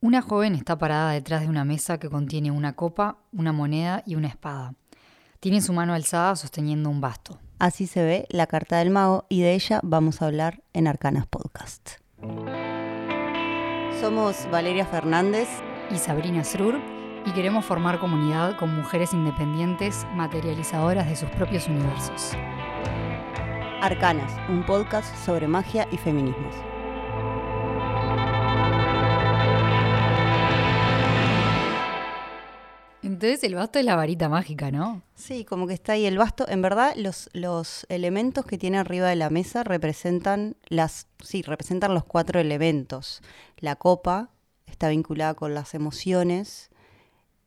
Una joven está parada detrás de una mesa que contiene una copa, una moneda y una espada. Tiene su mano alzada sosteniendo un basto. Así se ve la carta del mago y de ella vamos a hablar en Arcanas Podcast. Somos Valeria Fernández y Sabrina Srur y queremos formar comunidad con mujeres independientes materializadoras de sus propios universos. Arcanas, un podcast sobre magia y feminismos. Entonces el basto es la varita mágica, ¿no? Sí, como que está ahí el basto. En verdad, los, los elementos que tiene arriba de la mesa representan las, sí, representan los cuatro elementos. La copa está vinculada con las emociones,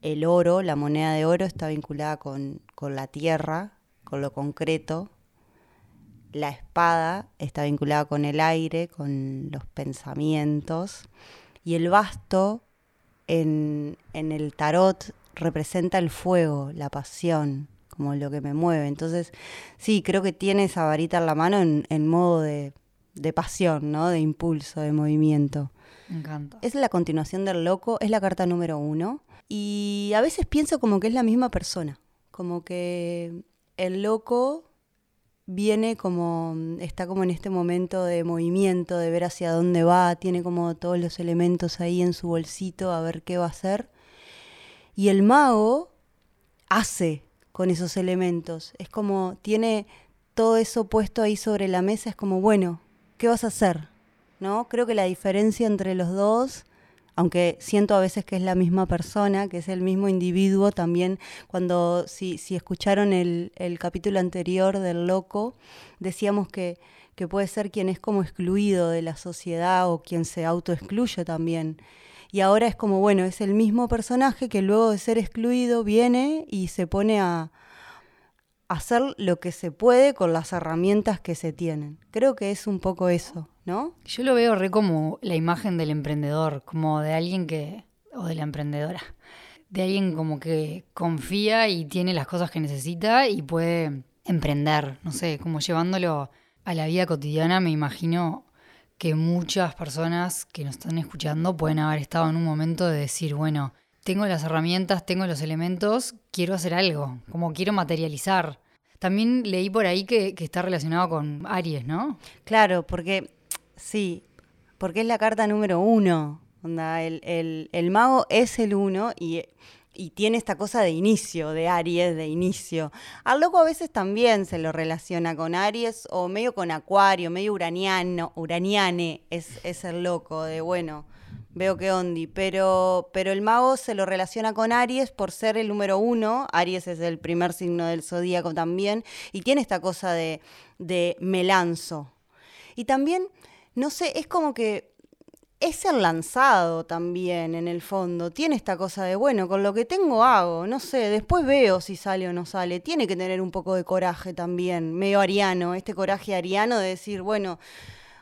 el oro, la moneda de oro está vinculada con, con la tierra, con lo concreto. La espada está vinculada con el aire, con los pensamientos. Y el basto en, en el tarot representa el fuego, la pasión, como lo que me mueve. Entonces, sí, creo que tiene esa varita en la mano en, modo de, de, pasión, ¿no? De impulso, de movimiento. Me encanta. Es la continuación del loco, es la carta número uno. Y a veces pienso como que es la misma persona. Como que el loco viene como, está como en este momento de movimiento, de ver hacia dónde va, tiene como todos los elementos ahí en su bolsito a ver qué va a hacer. Y el mago hace con esos elementos. Es como, tiene todo eso puesto ahí sobre la mesa, es como, bueno, ¿qué vas a hacer? ¿No? Creo que la diferencia entre los dos, aunque siento a veces que es la misma persona, que es el mismo individuo, también cuando, si, si escucharon el, el capítulo anterior del loco, decíamos que, que puede ser quien es como excluido de la sociedad o quien se autoexcluye también y ahora es como, bueno, es el mismo personaje que luego de ser excluido viene y se pone a, hacer lo que se puede con las herramientas que se tienen. Creo que es un poco eso, ¿no? Yo lo veo re como la imagen del emprendedor, como de alguien que, o de la emprendedora, de alguien como que confía y tiene las cosas que necesita y puede emprender, no sé, como llevándolo a la vida cotidiana, me imagino que muchas personas que nos están escuchando pueden haber estado en un momento de decir, bueno, tengo las herramientas, tengo los elementos, quiero hacer algo, como quiero materializar. También leí por ahí que, está relacionado con Aries, ¿no? Claro, porque sí, porque es la carta número uno. el, el, el mago es el uno y y tiene esta cosa de inicio, de Aries, de inicio. Al loco a veces también se lo relaciona con Aries o medio con Acuario, medio uraniano, uraniane es, es el loco, de bueno, veo que ondi, pero, pero el mago se lo relaciona con Aries por ser el número uno, Aries es el primer signo del zodíaco también, y tiene esta cosa de, de me lanzo. Y también, no sé, es como que es el lanzado también en el fondo. Tiene esta cosa de, bueno, con lo que tengo hago, no sé, después veo si sale o no sale. Tiene que tener un poco de coraje también, medio ariano, este coraje ariano de decir, bueno,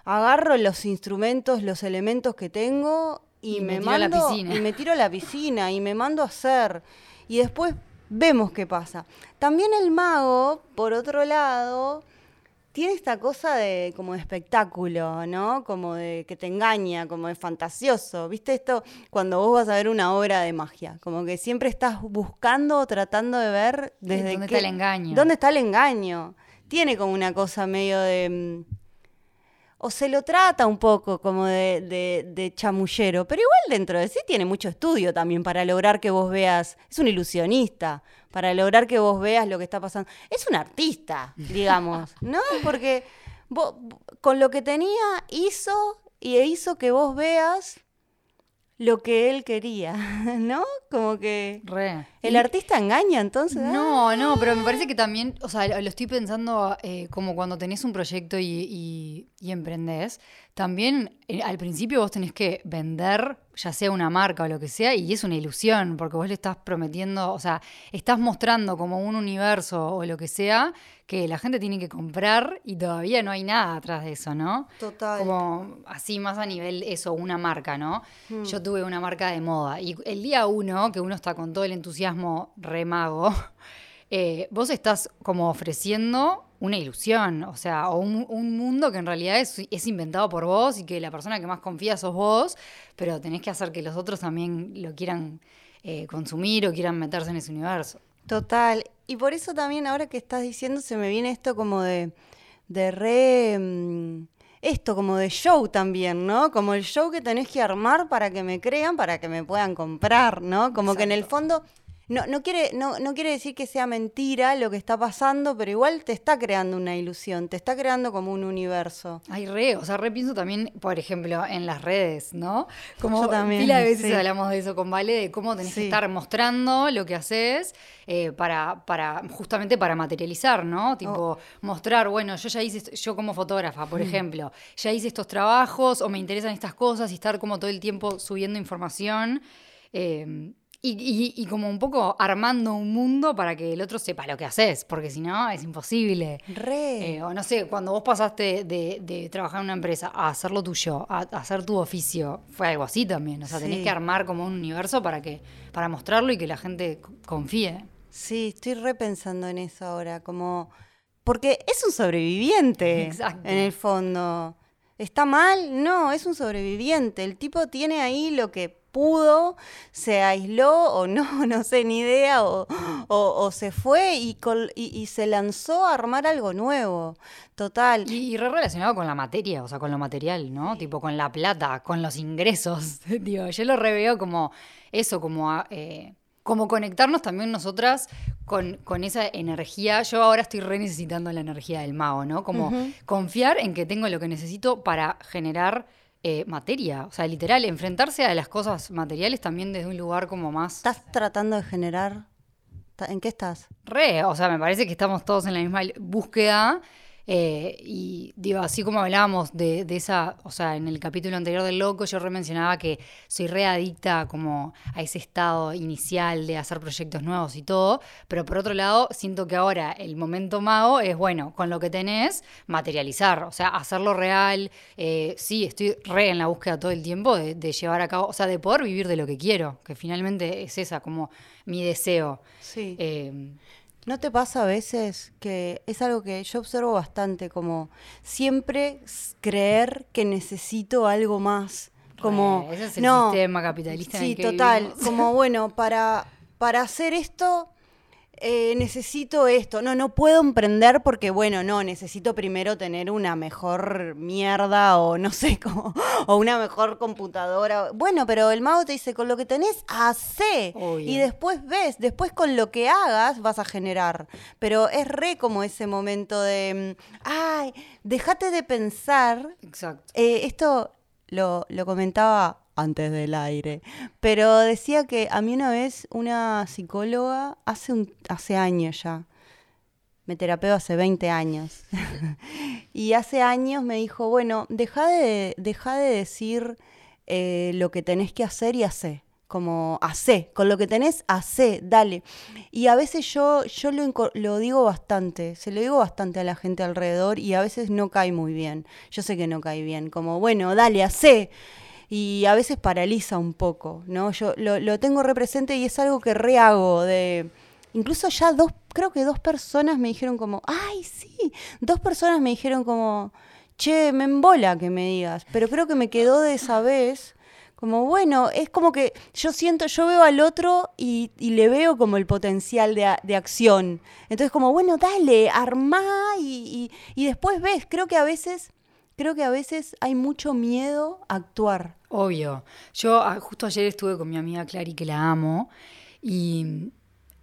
agarro los instrumentos, los elementos que tengo y, me, mando a la piscina. y me tiro a la piscina y me mando a hacer y después vemos qué pasa. También el mago, por otro lado, tiene esta cosa de como de espectáculo, ¿no? Como de que te engaña, como de fantasioso. ¿Viste esto cuando vos vas a ver una obra de magia? Como que siempre estás buscando, tratando de ver desde ¿Dónde está el engaño? ¿Dónde está el engaño? Tiene como una cosa medio de mm, o se lo trata un poco como de, de, chamullero, pero igual dentro de sí tiene mucho estudio también para lograr que vos veas, es un ilusionista, para lograr que vos veas lo que está pasando. Es un artista, digamos, ¿no? Porque con lo que tenía hizo y hizo que vos veas lo que él quería, ¿no? Como que Re. el artista engaña entonces. No, no, pero me parece que también, o sea, lo estoy pensando eh, como cuando tenés un proyecto y, y, y emprendés, también eh, al principio vos tenés que vender, ya sea una marca o lo que sea, y es una ilusión, porque vos le estás prometiendo, o sea, estás mostrando como un universo o lo que sea, que la gente tiene que comprar y todavía no hay nada atrás de eso, ¿no? Total. Como así más a nivel eso, una marca, ¿no? Hmm. Yo tuve una marca de moda y el día uno, que uno está con todo el entusiasmo remago, eh, vos estás como ofreciendo una ilusión, o sea, o un, un mundo que en realidad es, es, inventado por vos y que la persona que más confía sos vos, pero tenés que hacer que los otros también lo quieran eh, consumir o quieran meterse en ese universo. Total, y por eso también ahora que estás diciendo se me viene esto como de, de re... Mm, esto como de show también, ¿no? Como el show que tenés que armar para que me crean, para que me puedan comprar, ¿no? Como que en el fondo no, no, quiere, no, no quiere decir que sea mentira lo que está pasando, pero igual te está creando una ilusión, te está creando como un universo. Ay, re, o sea, re pienso también, por ejemplo, en las redes, ¿no? Como Yo también, pila de veces hablamos de eso con Vale, de cómo tenés que estar mostrando lo que haces eh, para, para, justamente para materializar, ¿no? Tipo, oh. mostrar, bueno, yo ya hice, yo como fotógrafa, por mm. ejemplo, ya hice estos trabajos o me interesan estas cosas y estar como todo el tiempo subiendo información. Eh, y, como un poco armando un mundo para que el otro sepa lo que haces, porque si no es imposible. Re. Eh, o no sé, cuando vos pasaste de, trabajar en una empresa a hacer lo tuyo, a, hacer tu oficio, fue algo así también. O sea, tenés que armar como un universo para que para mostrarlo y que la gente confíe. Sí, estoy repensando en eso ahora, como porque es un sobreviviente Exacto. en el fondo. ¿Está mal? No, es un sobreviviente. El tipo tiene ahí lo que pudo, se aisló o no, no sé, ni idea, o, se fue y, y, se lanzó a armar algo nuevo, total. Y, re relacionado con la materia, o sea, con lo material, ¿no? Tipo con la plata, con los ingresos. Digo, yo lo reveo como eso, como... Eh, como conectarnos también nosotras con, con, esa energía. Yo ahora estoy re necesitando la energía del mago, ¿no? Como confiar en que tengo lo que necesito para generar eh, materia. O sea, literal, enfrentarse a las cosas materiales también desde un lugar como más. ¿Estás tratando de generar? ¿En qué estás? Re, o sea, me parece que estamos todos en la misma búsqueda eh, y digo, así como hablábamos de, esa, o sea, en el capítulo anterior del loco, yo remencionaba que soy readicta como a ese estado inicial de hacer proyectos nuevos y todo, pero por otro lado, siento que ahora el momento mago es, bueno, con lo que tenés, materializar, o sea, hacerlo real. Eh, sí, estoy re en la búsqueda todo el tiempo de, llevar a cabo, o sea, de poder vivir de lo que quiero, que finalmente es esa, como mi deseo. Sí. Eh, ¿No te pasa a veces que es algo que yo observo bastante, como siempre creer que necesito algo más? Como, ese es el sistema capitalista. Sí, en el que total. Como, bueno, para, para hacer esto eh, necesito esto, no, no puedo emprender porque, bueno, no, necesito primero tener una mejor mierda o no sé, cómo, o una mejor computadora. Bueno, pero el mago te dice, con lo que tenés, hace. Y después ves, después con lo que hagas vas a generar. Pero es re como ese momento de, mm, ay, déjate de pensar. Exacto. Eh, esto lo, lo comentaba antes del aire. Pero decía que a mí una vez una psicóloga, hace, un, hace años ya, me terapeo hace 20 años, y hace años me dijo, bueno, deja de, deja de decir eh, lo que tenés que hacer y hacer como hace, con lo que tenés, hace, dale. Y a veces yo, yo lo, lo, digo bastante, se lo digo bastante a la gente alrededor y a veces no cae muy bien. Yo sé que no cae bien, como, bueno, dale, hace y a veces paraliza un poco, ¿no? Yo lo, tengo represente y es algo que rehago de... Incluso ya dos, creo que dos personas me dijeron como, ay, sí, dos personas me dijeron como, che, me embola que me digas, pero creo que me quedó de esa vez como bueno, es como que yo siento, yo veo al otro y, le veo como el potencial de, acción. Entonces como, bueno, dale, armá y, y, después ves, creo que a veces creo que a veces hay mucho miedo a actuar. Obvio. Yo ah, justo ayer estuve con mi amiga Clary, que la amo, y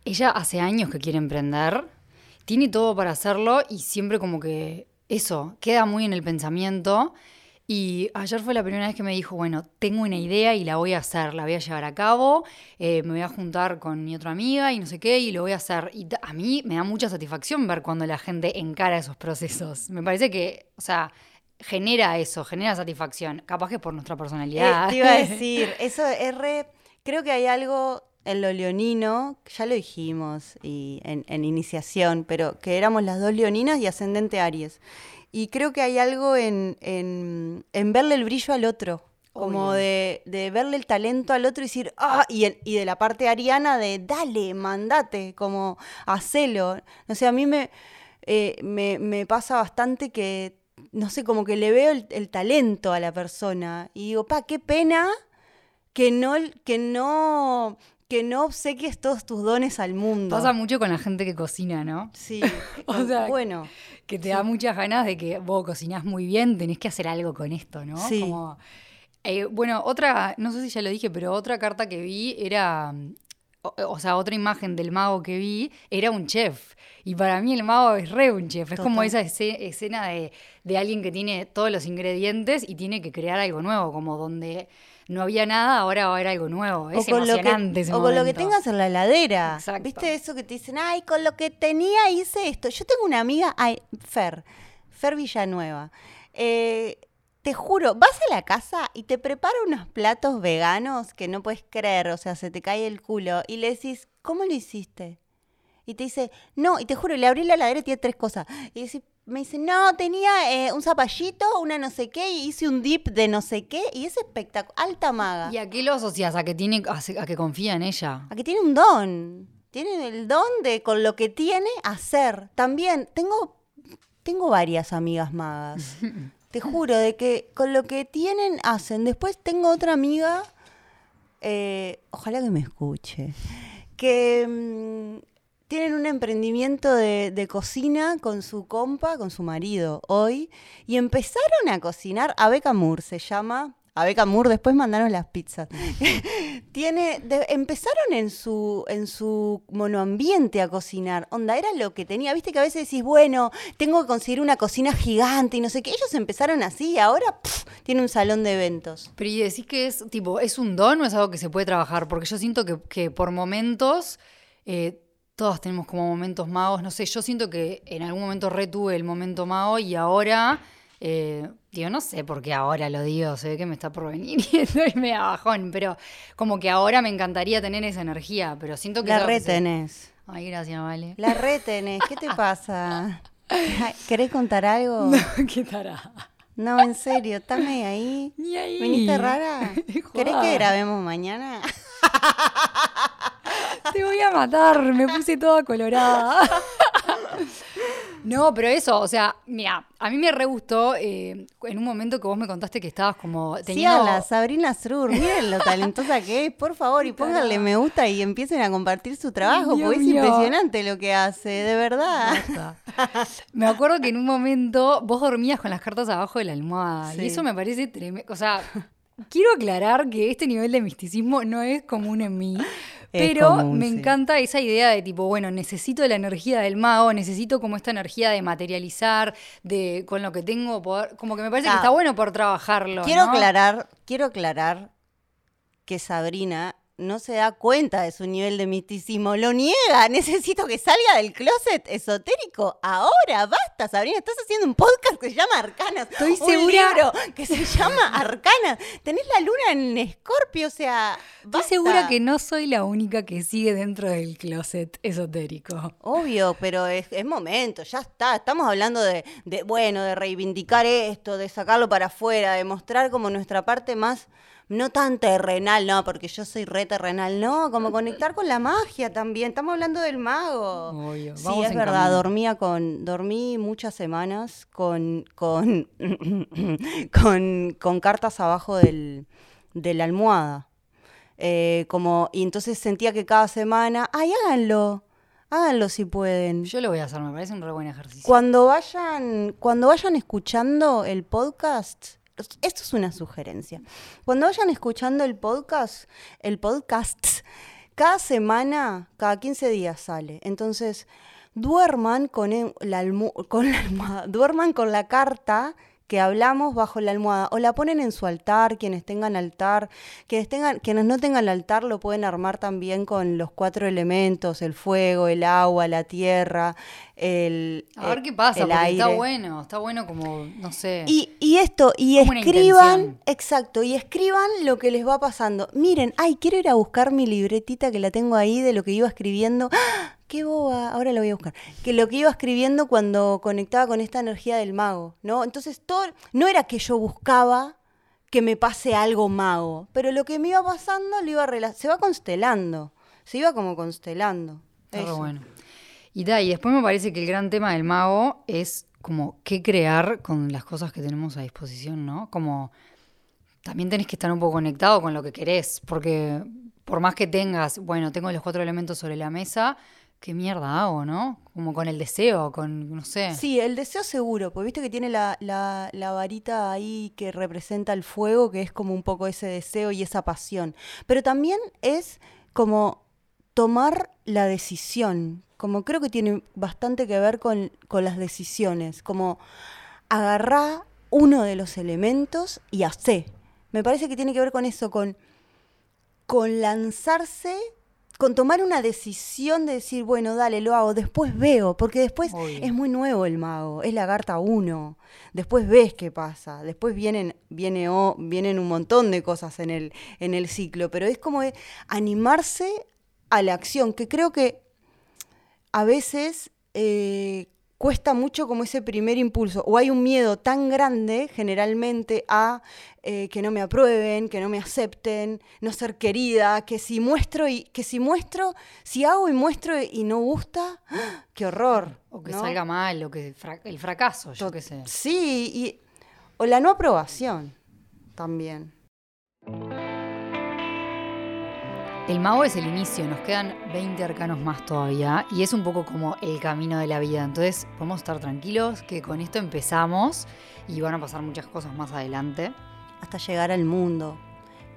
ella hace años que quiere emprender, tiene todo para hacerlo y siempre como que eso, queda muy en el pensamiento. Y ayer fue la primera vez que me dijo, bueno, tengo una idea y la voy a hacer, la voy a llevar a cabo, eh, me voy a juntar con mi otra amiga y no sé qué, y lo voy a hacer. Y a mí me da mucha satisfacción ver cuando la gente encara esos procesos. Me parece que, o sea, genera eso, genera satisfacción. Capaz que por nuestra personalidad. Eh, te iba a decir, eso es re. Creo que hay algo en lo leonino, ya lo dijimos y en, iniciación, pero que éramos las dos leoninas y ascendente Aries. Y creo que hay algo en, en, verle el brillo al otro. Como de, de, verle el talento al otro y decir, ah, y, y de la parte ariana de, dale, mandate, como, hacelo. No sé, a mí me, eh, me, me pasa bastante que, no sé, como que le veo el, el talento a la persona y digo, pa, qué pena que no, que no, que no obsequies todos tus dones al mundo. Pasa mucho con la gente que cocina, ¿no? Sí, O sea, bueno, Que te da muchas ganas de que vos cocinás muy bien, tenés que hacer algo con esto, ¿no? Sí. Como, eh, bueno, otra, no sé si ya lo dije, pero otra carta que vi era, o sea, otra imagen del mago que vi era un chef. Y para mí el mago es re un chef. Es como esa esce- escena de, de alguien que tiene todos los ingredientes y tiene que crear algo nuevo, como donde no había nada, ahora va a haber algo nuevo. Es o con, lo que, emocionante ese o con lo que tengas en la heladera. Exacto. ¿Viste eso que te dicen? Ay, con lo que tenía hice esto. Yo tengo una amiga, ay, Fer, Fer Villanueva. Eh, te juro, vas a la casa y te prepara unos platos veganos que no puedes creer, o sea, se te cae el culo. Y le decís, ¿cómo lo hiciste? Y te dice, no, y te juro, le abrí la heladera y tiene tres cosas. Y decís, me dice, no, tenía eh, un zapallito, una no sé qué, y hice un dip de no sé qué, y es espectacular, alta maga. ¿Y a qué lo asocias? ¿A que, tiene, a que confía en ella? A que tiene un don. Tiene el don de con lo que tiene hacer. También tengo, tengo varias amigas magas. Te juro, de que con lo que tienen hacen. Después tengo otra amiga, eh, ojalá que me escuche, que mm, tienen un emprendimiento de, de cocina con su compa, con su marido hoy, y empezaron a cocinar, Abeca Moore se llama. Abeca Moore, después mandaron las pizzas. Tiene, de- empezaron en su, en su monoambiente a cocinar. Onda, era lo que tenía. Viste que a veces decís, bueno, tengo que conseguir una cocina gigante y no sé qué. Ellos empezaron así y ahora pff, tiene un salón de eventos. Pero y decís que es tipo, ¿es un don o es algo que se puede trabajar? Porque yo siento que, que por momentos, eh, todos tenemos como momentos magos, no sé, yo siento que en algún momento retuve el momento mago y ahora, eh, digo, no sé por qué ahora lo digo, se ve que me está por venir y estoy medio bajón, pero como que ahora me encantaría tener esa energía, pero siento que... La algo que se- retenés. Ay, gracias, Vale. La retenés. ¿Qué te pasa? ¿Querés contar algo? ¿Qué tará? No, en serio, estame ahí. Ni ahí. ¿Viniste rara? ¿Querés que grabemos mañana? Te voy a matar, me puse toda colorada. No, pero eso, o sea, mira, a mí me re gustó eh, en un momento que vos me contaste que estabas como teniendo... Síganla, Sabrina Srur, miren lo talentosa que es, por favor, y pónganle me gusta y empiecen a compartir su trabajo, porque es impresionante lo que hace, de verdad. Basta. Me acuerdo que en un momento vos dormías con las cartas abajo de la almohada Sí. y eso me parece tremendo. O sea, quiero aclarar que este nivel de misticismo no es común en mí, pero común, me sí. encanta esa idea de tipo, bueno, necesito la energía del mago, necesito como esta energía de materializar, de con lo que tengo poder, como que me parece que Ah. está bueno por trabajarlo. Quiero ¿no? aclarar, quiero aclarar que Sabrina no se da cuenta de su nivel de misticismo, lo niega, necesito que salga del closet esotérico. Ahora, basta Sabrina, estás haciendo un podcast que se llama Arcanas, Estoy un segura- libro que se llama Arcanas, tenés la luna en Escorpio, o sea, Estoy segura que no soy la única que sigue dentro del closet esotérico. Obvio, pero es, es momento, ya está. Estamos hablando de, de, bueno, de reivindicar esto, de sacarlo para afuera, de mostrar como nuestra parte más, no tan terrenal, no, porque yo soy re terrenal, no, como conectar con la magia también. Estamos hablando del mago. Obvio, Sí, vamos es verdad, camino. dormía con, dormí muchas semanas con, con, con, con cartas abajo del, de la almohada. Eh, como, y entonces sentía que cada semana, ay, háganlo, háganlo si pueden. Yo lo voy a hacer, me parece un re buen ejercicio. Cuando vayan, cuando vayan escuchando el podcast, esto es una sugerencia. Cuando vayan escuchando el podcast, el podcast, cada semana, cada 15 días sale. Entonces, duerman con la, duerman con la carta que hablamos bajo la almohada o la ponen en su altar, quienes tengan altar, quienes tengan quienes no tengan altar lo pueden armar también con los cuatro elementos, el fuego, el agua, la tierra, el A ver qué pasa, porque aire. está bueno, está bueno como, no sé. Y, y esto, y escriban, exacto, y escriban lo que les va pasando. Miren, ay, quiero ir a buscar mi libretita que la tengo ahí de lo que iba escribiendo. ¡Ah! ¡Qué boba! Ahora lo voy a buscar. Que lo que iba escribiendo cuando conectaba con esta energía del mago, ¿no? Entonces, todo, no era que yo buscaba que me pase algo mago, pero lo que me iba pasando lo iba se va constelando, se iba como constelando. Re Eso. bueno. Y, da, y después me parece que el gran tema del mago es como qué crear con las cosas que tenemos a disposición, ¿no? Como también tenés que estar un poco conectado con lo que querés, porque por más que tengas, bueno, tengo los cuatro elementos sobre la mesa, ¿qué mierda hago, no? Como con el deseo, con, no sé. Sí, el deseo seguro, porque viste que tiene la, la, varita ahí que representa el fuego, que es como un poco ese deseo y esa pasión. Pero también es como tomar la decisión, como creo que tiene bastante que ver con, con las decisiones, como agarrar uno de los elementos y hacer. Me parece que tiene que ver con eso, con, con lanzarse con tomar una decisión de decir, bueno, dale, lo hago, después veo, porque después es muy nuevo el mago, es la carta 1, después ves qué pasa, después vienen, viene, vienen un montón de cosas en el, en el ciclo, pero es como animarse a la acción, que creo que a veces eh, cuesta mucho como ese primer impulso, o hay un miedo tan grande generalmente a eh, que no me aprueben, que no me acepten, no ser querida, que si muestro y que si muestro, si hago y muestro y no gusta, qué horror. O que salga mal, o que el fracaso, yo qué sé. Sí, y, o la no aprobación también. El mago es el inicio, nos quedan 20 arcanos más todavía y es un poco como el camino de la vida. Entonces podemos estar tranquilos que con esto empezamos y van a pasar muchas cosas más adelante. Hasta llegar al mundo.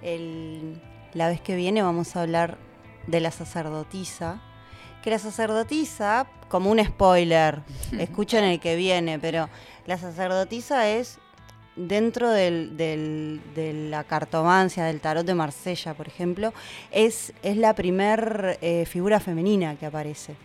la vez que viene vamos a hablar de la sacerdotisa. Que la sacerdotisa, como un spoiler, escuchen el que viene, pero la sacerdotisa es dentro de la cartomancia, del tarot de Marsella, por ejemplo, es, es la primer eh, figura femenina que aparece.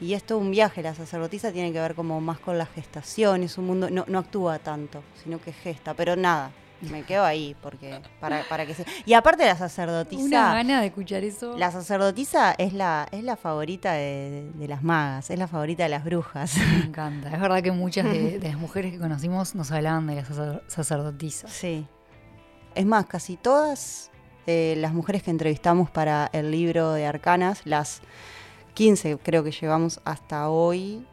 Y esto es un viaje, la sacerdotisa tiene que ver como más con la gestación, es un mundo, no, no actúa tanto, sino que gesta, pero nada, me quedo ahí porque para, para que se... Y aparte la sacerdotisa... Una gana de escuchar eso. La sacerdotisa es la, es la favorita de, las magas, es la favorita de las brujas. Me encanta. Es verdad que muchas de, las mujeres que conocimos nos hablaban de la sacerdotisa. Sí. Es más, casi todas eh, las mujeres que entrevistamos para el libro de Arcanas, las 15 creo que llevamos hasta hoy.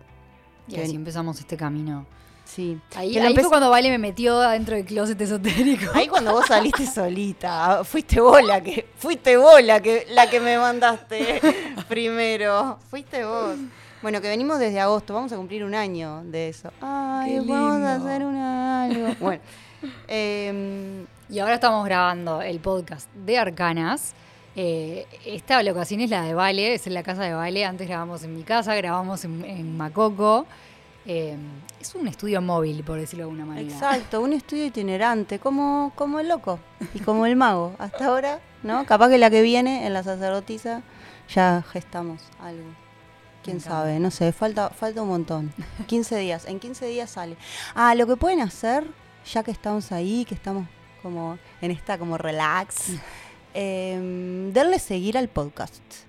Y así empezamos este camino. Sí. Ahí, fue cuando Vale me metió adentro del closet esotérico. Ahí cuando vos saliste solita. Fuiste vos la que, fuiste vos la que, la que me mandaste primero. Fuiste vos. Bueno, que venimos desde agosto, vamos a cumplir un año de eso. Ay, vamos a hacer una algo. Bueno. Em, y ahora estamos grabando el podcast de Arcanas. Eh, esta locación es la de Vale, es en la casa de Vale. Antes grabamos en mi casa, grabamos en, en Macoco. Em, es un estudio móvil, por decirlo de alguna manera. Exacto, un estudio itinerante, como, como el loco y como el mago. Hasta ahora, ¿no? Capaz que la que viene en la sacerdotisa ya gestamos algo. Quién sabe, no sé, falta, falta un montón. 15 días, en 15 días sale. Ah, lo que pueden hacer, ya que estamos ahí, que estamos como en esta como relax, eh, darle seguir al podcast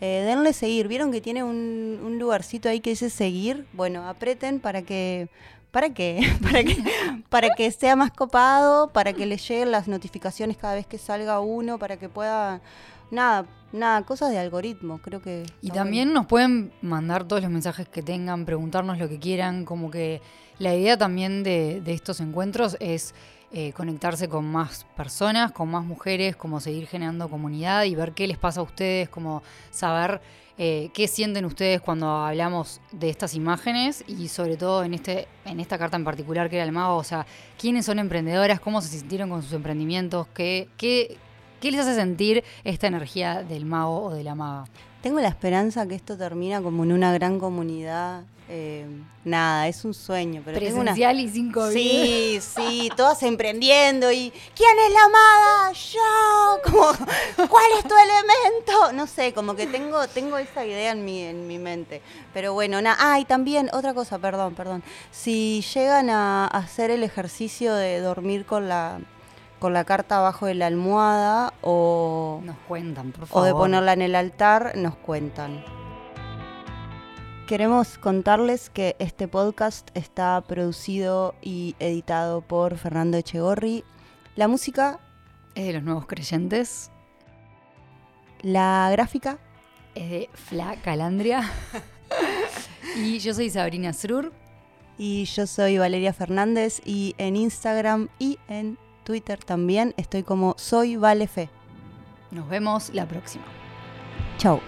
eh, denle seguir. ¿Vieron que tiene un, lugarcito ahí que dice seguir? Bueno, apreten para que... ¿Para qué? para que, para que sea más copado, para que les lleguen las notificaciones cada vez que salga uno, para que pueda... Nada, nada, cosas de algoritmo, creo que... Y también nos pueden mandar todos los mensajes que tengan, preguntarnos lo que quieran, como que la idea también de, de estos encuentros es eh, conectarse con más personas, con más mujeres, como seguir generando comunidad y ver qué les pasa a ustedes, como saber eh, qué sienten ustedes cuando hablamos de estas imágenes y sobre todo en, este, en esta carta en particular que era el mago, o sea, quiénes son emprendedoras, cómo se sintieron con sus emprendimientos, qué, qué, qué les hace sentir esta energía del mago o de la maga. Tengo la esperanza que esto termina como en una gran comunidad eh, nada, es un sueño. Pero Presencial y sin COVID. Sí, sí, todas emprendiendo y ¿quién es la amada? Yo. Como, ¿cuál es tu elemento? No sé, como que tengo, tengo esa idea en mi, en mi mente. Pero bueno, nada. Ah, y también, otra cosa, perdón, perdón. Si llegan a hacer el ejercicio de dormir con la con la carta abajo de la almohada o nos cuentan, por favor. O de ponerla en el altar, nos cuentan. Queremos contarles que este podcast está producido y editado por Fernando Echegorri. La música es de los nuevos creyentes. La gráfica es de Fla Calandria. Y yo soy Sabrina Srur. Y yo soy Valeria Fernández y en Instagram y en Twitter también estoy como Soy Valefe. Nos vemos la próxima. Chau.